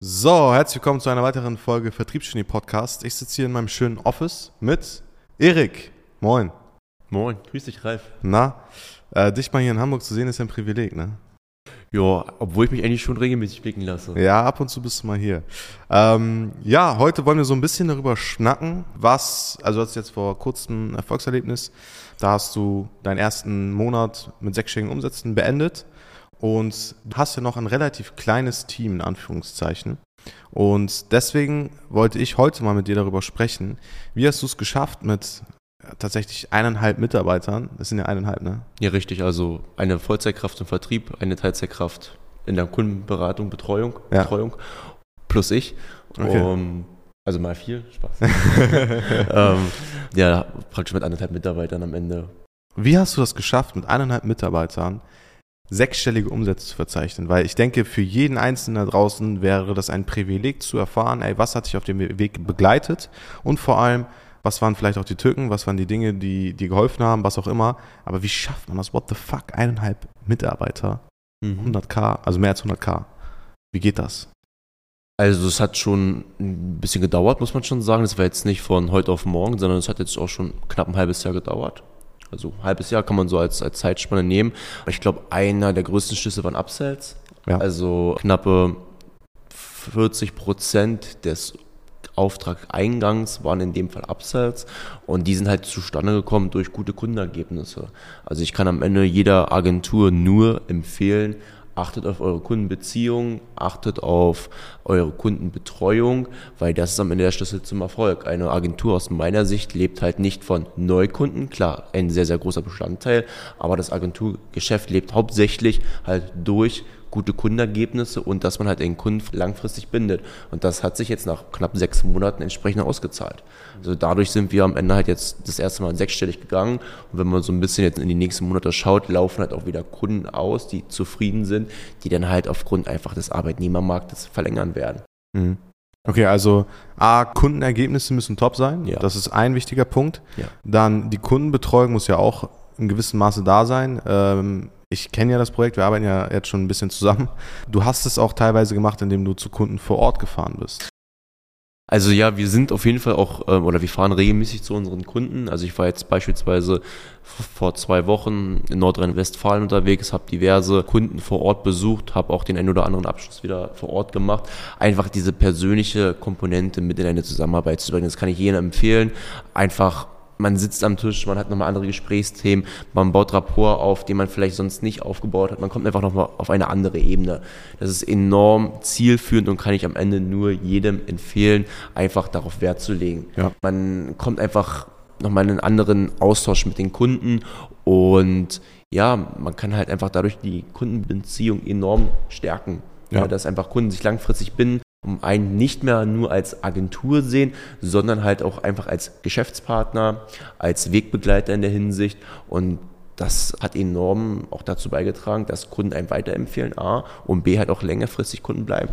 So, herzlich willkommen zu einer weiteren Folge Vertriebsgenie Podcast. Ich sitze hier in meinem schönen Office mit Erik. Moin. Moin, grüß dich, Ralf. Na, äh, dich mal hier in Hamburg zu sehen, ist ja ein Privileg, ne? Ja, obwohl ich mich eigentlich schon regelmäßig blicken lasse. Ja, ab und zu bist du mal hier. Ähm, ja, heute wollen wir so ein bisschen darüber schnacken, was, also du hast jetzt vor kurzem ein Erfolgserlebnis, da hast du deinen ersten Monat mit sechsstelligen Umsätzen beendet und du hast ja noch ein relativ kleines Team, in Anführungszeichen. Und deswegen wollte ich heute mal mit dir darüber sprechen. Wie hast du es geschafft, mit tatsächlich eineinhalb Mitarbeitern, das sind ja eineinhalb, ne? Ja, richtig. Also eine Vollzeitkraft im Vertrieb, eine Teilzeitkraft in der Kundenberatung, Betreuung, Ja. Betreuung plus ich. Okay. Um, also mal vier, Spaß. ähm, ja, praktisch mit anderthalb Mitarbeitern am Ende. Wie hast du das geschafft, mit eineinhalb Mitarbeitern sechsstellige Umsätze zu verzeichnen? Weil ich denke, für jeden Einzelnen da draußen wäre das ein Privileg zu erfahren, ey, was hat dich auf dem Weg begleitet und vor allem, was waren vielleicht auch die Tücken, was waren die Dinge, die dir geholfen haben, was auch immer. Aber wie schafft man das? What the fuck? Eineinhalb Mitarbeiter, Mhm. 100k, also mehr als 100k. Wie geht das? Also es hat schon ein bisschen gedauert, muss man schon sagen. Das war jetzt nicht von heute auf morgen, sondern es hat jetzt auch schon knapp ein halbes Jahr gedauert. Also ein halbes Jahr kann man so als, als Zeitspanne nehmen. Aber ich glaube, einer der größten Schlüsse waren Upsells. Ja. Also knappe 40 Prozent des Auftrageingangs waren in dem Fall Upsells und die sind halt zustande gekommen durch gute Kundenergebnisse. Also ich kann am Ende jeder Agentur nur empfehlen, achtet auf eure Kundenbeziehung, achtet auf eure Kundenbetreuung, weil das ist am Ende der Schlüssel zum Erfolg. Eine Agentur aus meiner Sicht lebt halt nicht von Neukunden, klar, ein sehr, sehr großer Bestandteil, aber das Agenturgeschäft lebt hauptsächlich halt durch gute Kundenergebnisse und dass man halt den Kunden langfristig bindet. Und das hat sich jetzt nach knapp sechs Monaten entsprechend ausgezahlt. Also dadurch sind wir am Ende halt jetzt das erste Mal sechsstellig gegangen. Und wenn man so ein bisschen jetzt in die nächsten Monate schaut, laufen halt auch wieder Kunden aus, die zufrieden sind, die dann halt aufgrund einfach des Arbeitnehmermarktes verlängern werden. Mhm. Okay, also A, Kundenergebnisse müssen top sein. Ja. Das ist ein wichtiger Punkt. Ja. Dann die Kundenbetreuung muss ja auch in gewissem Maße da sein. Ähm, ich kenne ja das Projekt, wir arbeiten ja jetzt schon ein bisschen zusammen. Du hast es auch teilweise gemacht, indem du zu Kunden vor Ort gefahren bist. Also ja, wir sind auf jeden Fall auch, ähm, oder wir fahren regelmäßig zu unseren Kunden. Also ich war jetzt beispielsweise vor zwei Wochen in Nordrhein-Westfalen unterwegs, habe diverse Kunden vor Ort besucht, habe auch den einen oder anderen Abschluss wieder vor Ort gemacht. Einfach diese persönliche Komponente mit in eine Zusammenarbeit zu bringen. Das kann ich jedem empfehlen. Einfach man sitzt am Tisch, man hat nochmal andere Gesprächsthemen, man baut Rapport auf, den man vielleicht sonst nicht aufgebaut hat. Man kommt einfach nochmal auf eine andere Ebene. Das ist enorm zielführend und kann ich am Ende nur jedem empfehlen, einfach darauf Wert zu legen. Ja. Man kommt einfach nochmal in einen anderen Austausch mit den Kunden und ja, man kann halt einfach dadurch die Kundenbeziehung enorm stärken. Ja. Dass einfach Kunden sich langfristig binden und einen nicht mehr nur als Agentur sehen, sondern halt auch einfach als Geschäftspartner, als Wegbegleiter in der Hinsicht. Und das hat enorm auch dazu beigetragen, dass Kunden einem weiterempfehlen, A, und B, halt auch längerfristig Kunden bleiben.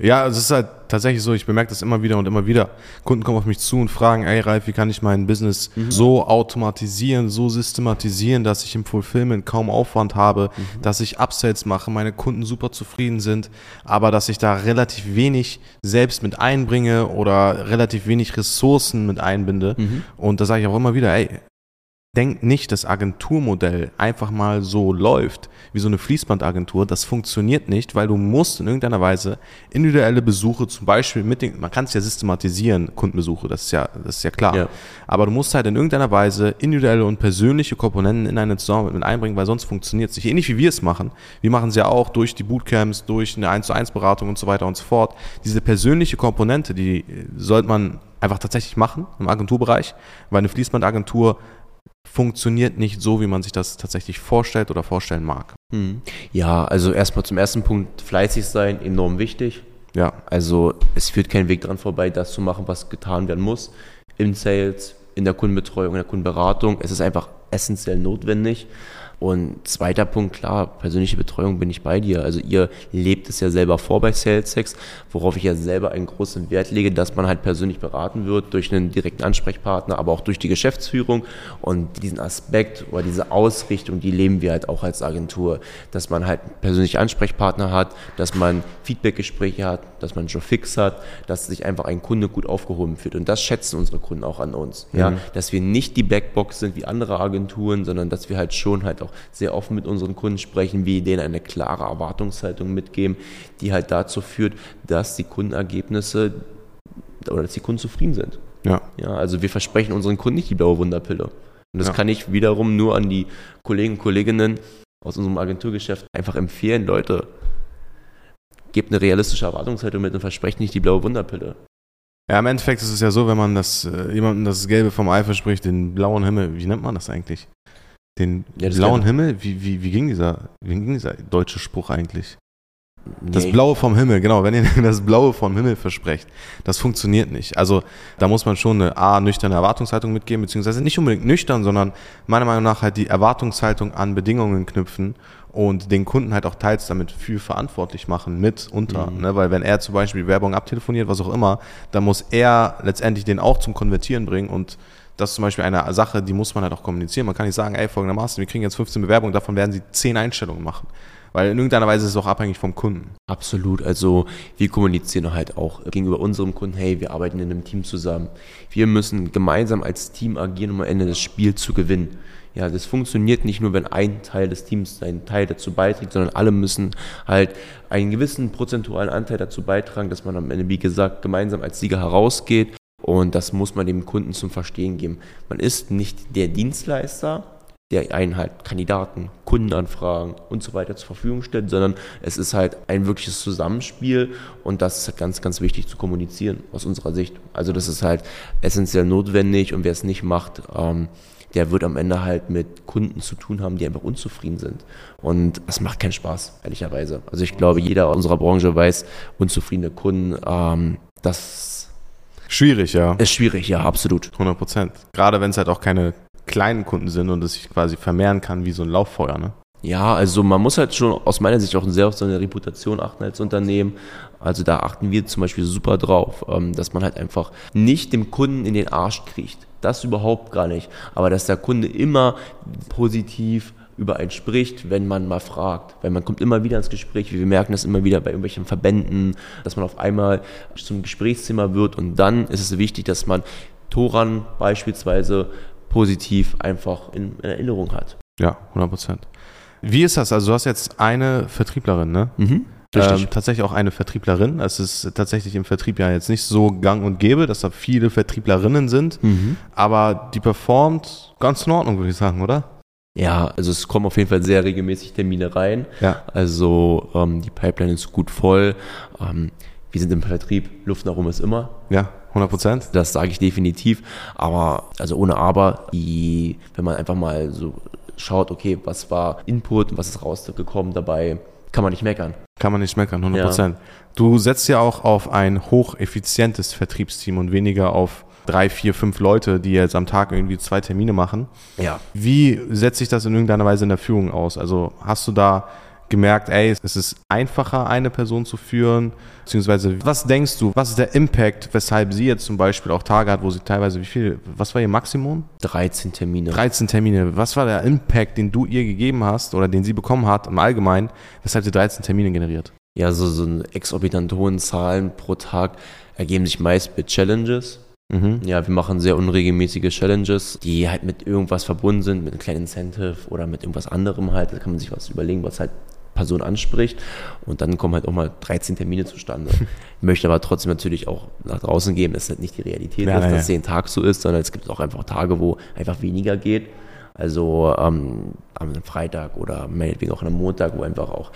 Ja, es ist halt tatsächlich so, ich bemerke das immer wieder und immer wieder. Kunden kommen auf mich zu und fragen, ey Ralf, wie kann ich mein Business so automatisieren, so systematisieren, dass ich im Fulfillment kaum Aufwand habe, dass ich Upsells mache, meine Kunden super zufrieden sind, aber dass ich da relativ wenig selbst mit einbringe oder relativ wenig Ressourcen mit einbinde. Und da sage ich auch immer wieder, ey, Denk nicht, das Agenturmodell einfach mal so läuft wie so eine Fließbandagentur. Das funktioniert nicht, weil du musst in irgendeiner Weise individuelle Besuche, zum Beispiel mit den, man kann es ja systematisieren, Kundenbesuche, das ist ja, das ist ja klar. Ja. Aber du musst halt in irgendeiner Weise individuelle und persönliche Komponenten in eine Zusammenarbeit mit einbringen, weil sonst funktioniert es nicht. Ähnlich wie wir es machen. Wir machen es ja auch durch die Bootcamps, durch eine 1 zu 1 Beratung und so weiter und so fort. Diese persönliche Komponente, die sollte man einfach tatsächlich machen im Agenturbereich, weil eine Fließbandagentur funktioniert nicht so, wie man sich das tatsächlich vorstellt oder vorstellen mag. Mhm. Ja, also erstmal zum ersten Punkt, fleißig sein, enorm wichtig. Ja, Also es führt kein Weg dran vorbei, das zu machen, was getan werden muss. Im Sales, in der Kundenbetreuung, in der Kundenberatung. Es ist einfach essentiell notwendig. Und zweiter Punkt, klar, persönliche Betreuung bin ich bei dir. Also ihr lebt es ja selber vor bei SalesX, worauf ich ja selber einen großen Wert lege, dass man halt persönlich beraten wird durch einen direkten Ansprechpartner, aber auch durch die Geschäftsführung. Und diesen Aspekt oder diese Ausrichtung, die leben wir halt auch als Agentur, dass man halt persönliche Ansprechpartner hat, dass man Feedbackgespräche hat, dass man Joe Fix hat, dass sich einfach ein Kunde gut aufgehoben fühlt. Und das schätzen unsere Kunden auch an uns. Ja, mhm. dass wir nicht die Blackbox sind wie andere Agenturen, sondern dass wir halt schon halt auch sehr offen mit unseren Kunden sprechen, wie denen eine klare Erwartungshaltung mitgeben, die halt dazu führt, dass die Kundenergebnisse oder dass die Kunden zufrieden sind. Ja. ja also wir versprechen unseren Kunden nicht die blaue Wunderpille. Und das ja. kann ich wiederum nur an die Kollegen und Kolleginnen aus unserem Agenturgeschäft einfach empfehlen, Leute, gebt eine realistische Erwartungshaltung mit und versprecht nicht die blaue Wunderpille. Ja, im Endeffekt ist es ja so, wenn man das, äh, jemandem das Gelbe vom Ei verspricht, den blauen Himmel, wie nennt man das eigentlich? Den ja, blauen Himmel? Wie, wie, wie, ging dieser, wie ging dieser deutsche Spruch eigentlich? Nee. Das Blaue vom Himmel, genau. Wenn ihr das Blaue vom Himmel versprecht, das funktioniert nicht. Also da muss man schon eine A, nüchterne Erwartungshaltung mitgeben, beziehungsweise nicht unbedingt nüchtern, sondern meiner Meinung nach halt die Erwartungshaltung an Bedingungen knüpfen und den Kunden halt auch teils damit für verantwortlich machen, mit unter. Mhm. Ne? Weil wenn er zum Beispiel Werbung abtelefoniert, was auch immer, dann muss er letztendlich den auch zum Konvertieren bringen und das ist zum Beispiel eine Sache, die muss man halt auch kommunizieren. Man kann nicht sagen, ey, folgendermaßen, wir kriegen jetzt 15 Bewerbungen, davon werden sie 10 Einstellungen machen. Weil in irgendeiner Weise ist es auch abhängig vom Kunden. Absolut. Also wir kommunizieren halt auch gegenüber unserem Kunden, hey, wir arbeiten in einem Team zusammen. Wir müssen gemeinsam als Team agieren, um am Ende das Spiel zu gewinnen. Ja, das funktioniert nicht nur, wenn ein Teil des Teams seinen Teil dazu beiträgt, sondern alle müssen halt einen gewissen prozentualen Anteil dazu beitragen, dass man am Ende, wie gesagt, gemeinsam als Sieger herausgeht. Und das muss man dem Kunden zum Verstehen geben. Man ist nicht der Dienstleister, der einen halt Kandidaten, Kundenanfragen und so weiter zur Verfügung stellt, sondern es ist halt ein wirkliches Zusammenspiel und das ist halt ganz, ganz wichtig zu kommunizieren aus unserer Sicht. Also das ist halt essentiell notwendig und wer es nicht macht, ähm, der wird am Ende halt mit Kunden zu tun haben, die einfach unzufrieden sind. Und das macht keinen Spaß, ehrlicherweise. Also ich glaube, jeder unserer Branche weiß, unzufriedene Kunden, ähm, das Schwierig, ja. Ist schwierig, ja, absolut. 100 Prozent. Gerade wenn es halt auch keine kleinen Kunden sind und es sich quasi vermehren kann wie so ein Lauffeuer, ne? Ja, also man muss halt schon aus meiner Sicht auch sehr auf seine Reputation achten als Unternehmen. Also da achten wir zum Beispiel super drauf, ähm, dass man halt einfach nicht dem Kunden in den Arsch kriegt. Das überhaupt gar nicht. Aber dass der Kunde immer positiv über einen spricht, wenn man mal fragt. Weil man kommt immer wieder ins Gespräch, wir merken das immer wieder bei irgendwelchen Verbänden, dass man auf einmal zum Gesprächsthema wird und dann ist es wichtig, dass man Toran beispielsweise positiv einfach in, in Erinnerung hat. Ja, 100 Prozent. Wie ist das? Also du hast jetzt eine Vertrieblerin, ne? Mhm. Ähm, tatsächlich auch eine Vertrieblerin. Es ist tatsächlich im Vertrieb ja jetzt nicht so gang und gäbe, dass da viele Vertrieblerinnen sind, mhm. aber die performt ganz in Ordnung, würde ich sagen, oder? Ja, also es kommen auf jeden Fall sehr regelmäßig Termine rein. Ja. Also ähm, die Pipeline ist gut voll. Ähm, wir sind im Vertrieb, Luft nach oben ist immer. Ja, 100 Prozent. Das sage ich definitiv. Aber, also ohne Aber, die, wenn man einfach mal so schaut, okay, was war Input und was ist rausgekommen dabei, kann man nicht meckern. Kann man nicht meckern, 100 Prozent. Ja. Du setzt ja auch auf ein hocheffizientes Vertriebsteam und weniger auf drei, vier, fünf Leute, die jetzt am Tag irgendwie zwei Termine machen. Ja. Wie setzt sich das in irgendeiner Weise in der Führung aus? Also hast du da gemerkt, ey, es ist einfacher, eine Person zu führen? Beziehungsweise, was denkst du, was ist der Impact, weshalb sie jetzt zum Beispiel auch Tage hat, wo sie teilweise, wie viel, was war ihr Maximum? 13 Termine. 13 Termine. Was war der Impact, den du ihr gegeben hast oder den sie bekommen hat im Allgemeinen, weshalb sie 13 Termine generiert? Ja, so, so exorbitant hohen Zahlen pro Tag ergeben sich meist mit Challenges. Mhm. Ja, wir machen sehr unregelmäßige Challenges, die halt mit irgendwas verbunden sind, mit einem kleinen Incentive oder mit irgendwas anderem halt. Da kann man sich was überlegen, was halt Person anspricht. Und dann kommen halt auch mal 13 Termine zustande. Ich möchte aber trotzdem natürlich auch nach draußen geben, dass das nicht die Realität ja, ist, ja. dass jeden Tag so ist, sondern es gibt auch einfach Tage, wo einfach weniger geht. Also ähm, am Freitag oder meinetwegen auch am Montag, wo einfach auch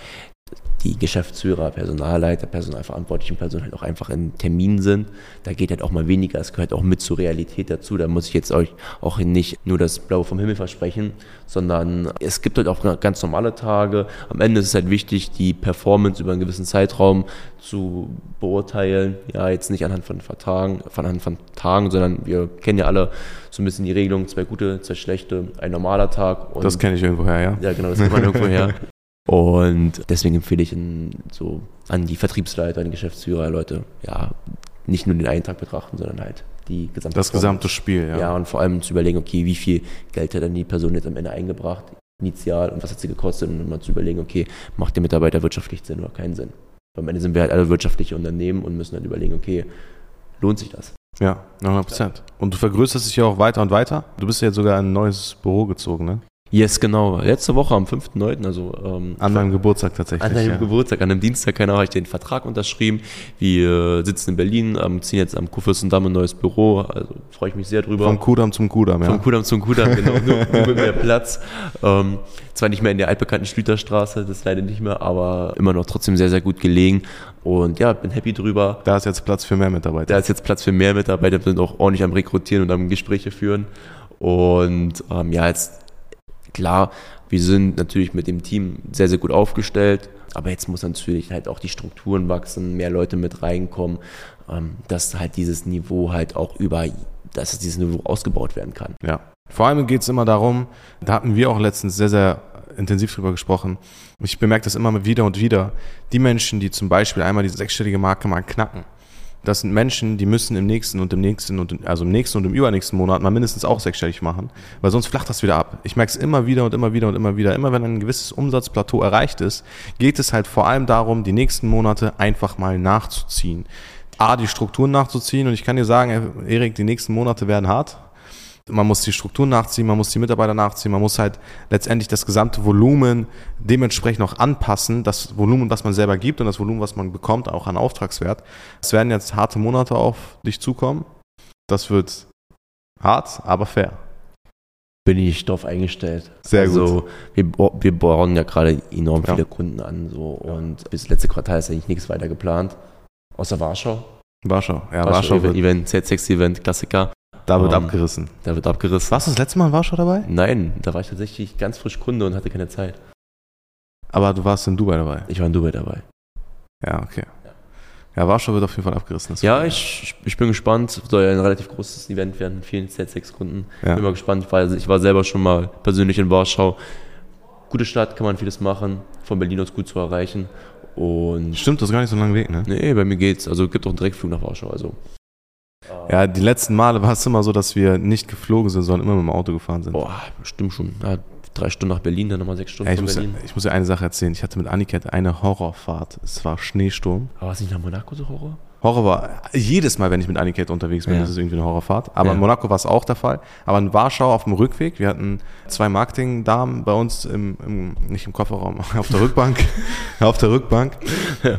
die Geschäftsführer, Personalleiter, personalverantwortlichen Personen halt auch einfach in Terminen sind. Da geht halt auch mal weniger. Es gehört auch mit zur Realität dazu. Da muss ich jetzt euch auch nicht nur das Blaue vom Himmel versprechen, sondern es gibt halt auch ganz normale Tage. Am Ende ist es halt wichtig, die Performance über einen gewissen Zeitraum zu beurteilen. Ja, jetzt nicht anhand von Vertagen, anhand von Tagen, sondern wir kennen ja alle so ein bisschen die Regelung, zwei gute, zwei schlechte, ein normaler Tag. das kenne ich irgendwoher, ja. Ja, genau, das kennt man irgendwoher. Und deswegen empfehle ich so an die Vertriebsleiter, an die Geschäftsführer, Leute, ja, nicht nur den einen Tag betrachten, sondern halt die gesamte Das Form. gesamte Spiel, ja. Ja, und vor allem zu überlegen, okay, wie viel Geld hat dann die Person jetzt am Ende eingebracht, initial, und was hat sie gekostet, und mal zu überlegen, okay, macht der Mitarbeiter wirtschaftlich Sinn oder keinen Sinn. Am Ende sind wir halt alle wirtschaftliche Unternehmen und müssen dann überlegen, okay, lohnt sich das? Ja, 100 Prozent. Und du vergrößerst dich ja auch weiter und weiter. Du bist ja jetzt sogar in ein neues Büro gezogen, ne? Yes, genau. Letzte Woche am 5.9., also ähm, an meinem Geburtstag tatsächlich. An deinem ja. Geburtstag, an einem Dienstag, genau, habe ich den Vertrag unterschrieben. Wir sitzen in Berlin, ähm, ziehen jetzt am Kurfürstendamm ein neues Büro, also freue ich mich sehr drüber. Vom Kudamm zum Kudamm, ja. Vom Kudamm zum Kudamm, genau, nur, nur mit mehr Platz. Ähm, zwar nicht mehr in der altbekannten Schlüterstraße, das leider nicht mehr, aber immer noch trotzdem sehr, sehr gut gelegen. Und ja, bin happy drüber. Da ist jetzt Platz für mehr Mitarbeiter. Da ist jetzt Platz für mehr Mitarbeiter, wir sind auch ordentlich am Rekrutieren und am Gespräche führen. Und ähm, ja, jetzt klar, wir sind natürlich mit dem Team sehr, sehr gut aufgestellt, aber jetzt muss natürlich halt auch die Strukturen wachsen, mehr Leute mit reinkommen, ähm, dass halt dieses Niveau halt auch über, dass dieses Niveau ausgebaut werden kann. Ja. Vor allem geht es immer darum, da hatten wir auch letztens sehr, sehr intensiv drüber gesprochen. Ich bemerke das immer wieder und wieder. Die Menschen, die zum Beispiel einmal diese sechsstellige Marke mal knacken, das sind Menschen, die müssen im nächsten und im nächsten und im, also im nächsten und im übernächsten Monat mal mindestens auch sechsstellig machen, weil sonst flacht das wieder ab. Ich merke es immer wieder und immer wieder und immer wieder. Immer wenn ein gewisses Umsatzplateau erreicht ist, geht es halt vor allem darum, die nächsten Monate einfach mal nachzuziehen. A, die Strukturen nachzuziehen und ich kann dir sagen, Erik, die nächsten Monate werden hart. Man muss die Strukturen nachziehen, man muss die Mitarbeiter nachziehen, man muss halt letztendlich das gesamte Volumen dementsprechend noch anpassen, das Volumen, was man selber gibt und das Volumen, was man bekommt, auch an Auftragswert. Es werden jetzt harte Monate auf dich zukommen. Das wird hart, aber fair. Bin ich darauf eingestellt. Sehr also, gut. Wir, wir bauen ja gerade enorm viele Kunden an so und bis letzte Quartal ist eigentlich nichts weiter geplant, außer Warschau. Warschau, ja, Warschau, Warschau Event, Z6-Event, Klassiker. Da wird um, ähm, abgerissen. Da wird abgerissen. Warst du das letzte Mal in Warschau dabei? Nein, da war ich tatsächlich ganz frisch Kunde und hatte keine Zeit. Aber du warst in Dubai dabei? Ich war in Dubai dabei. Ja, okay. Ja, Warschau wird auf jeden Fall abgerissen. Ja, ich, ich bin gespannt. Soll ja ein relativ großes Event werden mit vielen Z6-Kunden. Ja. Bin mal gespannt, weil ich war selber schon mal persönlich in Warschau. Gute Stadt, kann man vieles machen. Von Berlin aus gut zu erreichen. Und Stimmt, das ist gar nicht so ein langer Weg, ne? Nee, bei mir geht's. Also es gibt auch einen Direktflug nach Warschau. Also ja, die letzten Male war es immer so, dass wir nicht geflogen sind, sondern immer mit dem Auto gefahren sind. Boah, bestimmt schon. Ja, drei Stunden nach Berlin, dann nochmal sechs Stunden ja, ich, muss, Berlin. ich muss dir eine Sache erzählen. Ich hatte mit Aniket eine Horrorfahrt. Es war Schneesturm. Aber war es nicht nach Monaco so Horror? Horror war jedes Mal, wenn ich mit Aniket unterwegs bin, ja. ist es irgendwie eine Horrorfahrt. Aber ja. in Monaco war es auch der Fall. Aber in Warschau auf dem Rückweg, wir hatten zwei Marketingdamen bei uns im, im nicht im Kofferraum, auf der Rückbank, auf der Rückbank.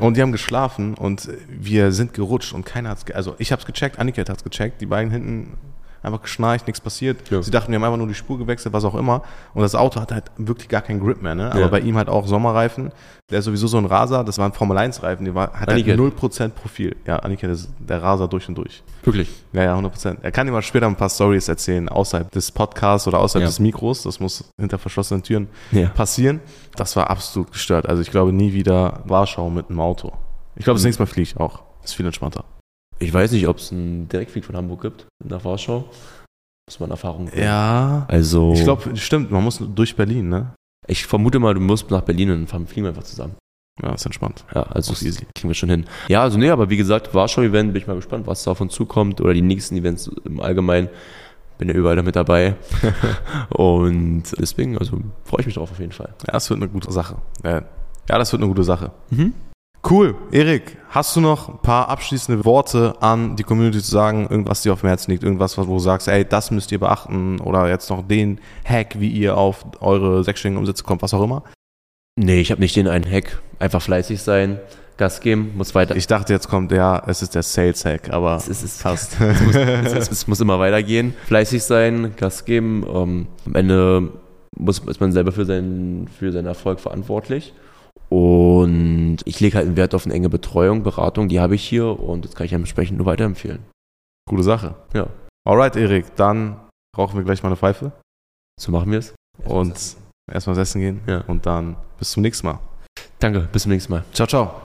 Und die haben geschlafen und wir sind gerutscht und keiner hat's, also ich hab's gecheckt, Aniket hat's gecheckt, die beiden hinten einfach geschnarcht, nichts passiert. Ja. Sie dachten, wir haben einfach nur die Spur gewechselt, was auch immer. Und das Auto hat halt wirklich gar keinen Grip mehr, ne? Aber ja. bei ihm halt auch Sommerreifen. Der ist sowieso so ein Raser, das war ein Formel-1-Reifen, der war, hat halt 0% Profil. Ja, Annika, das ist der Raser durch und durch. Wirklich? Ja, ja, 100%. Er kann dir mal später ein paar Stories erzählen, außerhalb des Podcasts oder außerhalb ja. des Mikros. Das muss hinter verschlossenen Türen passieren. Das war absolut gestört. Also ich glaube nie wieder Warschau mit einem Auto. Ich glaube, das mhm. nächste Mal fliege ich auch. Ist viel entspannter. Ich weiß nicht, ob es einen Direktflug von Hamburg gibt nach Warschau. Muss man Erfahrung bringen. Ja. Also. Ich glaube, stimmt, man muss durch Berlin, ne? Ich vermute mal, du musst nach Berlin und dann fliegen wir einfach zusammen. Ja, ist entspannt. Ja, also das easy. kriegen wir schon hin. Ja, also nee, aber wie gesagt, Warschau-Event, bin ich mal gespannt, was da auf uns zukommt oder die nächsten Events im Allgemeinen. Bin ja überall damit dabei. und deswegen, also freue ich mich drauf auf jeden Fall. Ja, das wird eine gute Sache. Ja, das wird eine gute Sache. Mhm. Cool. Erik, hast du noch ein paar abschließende Worte an die Community zu sagen? Irgendwas dir auf dem Herzen liegt? Irgendwas, wo du sagst, ey, das müsst ihr beachten? Oder jetzt noch den Hack, wie ihr auf eure sechsstelligen Umsätze kommt, was auch immer? Nee, ich habe nicht den einen Hack. Einfach fleißig sein, Gas geben, muss weiter. Ich dachte, jetzt kommt der, es ist der Sales Hack, aber es, ist, passt. es, muss, es, es, muss, immer weitergehen. Fleißig sein, Gas geben. Um, ähm, am Ende muss, ist man selber für seinen, für seinen Erfolg verantwortlich. Und ich lege halt einen Wert auf eine enge Betreuung, Beratung, die habe ich hier und das kann ich entsprechend nur weiterempfehlen. Coole Sache. Ja. Alright, Erik, dann rauchen wir gleich mal eine Pfeife So machen wir es. und erstmal essen gehen Ja. und dann bis zum nächsten Mal. Danke, bis zum nächsten Mal. Ciao, ciao.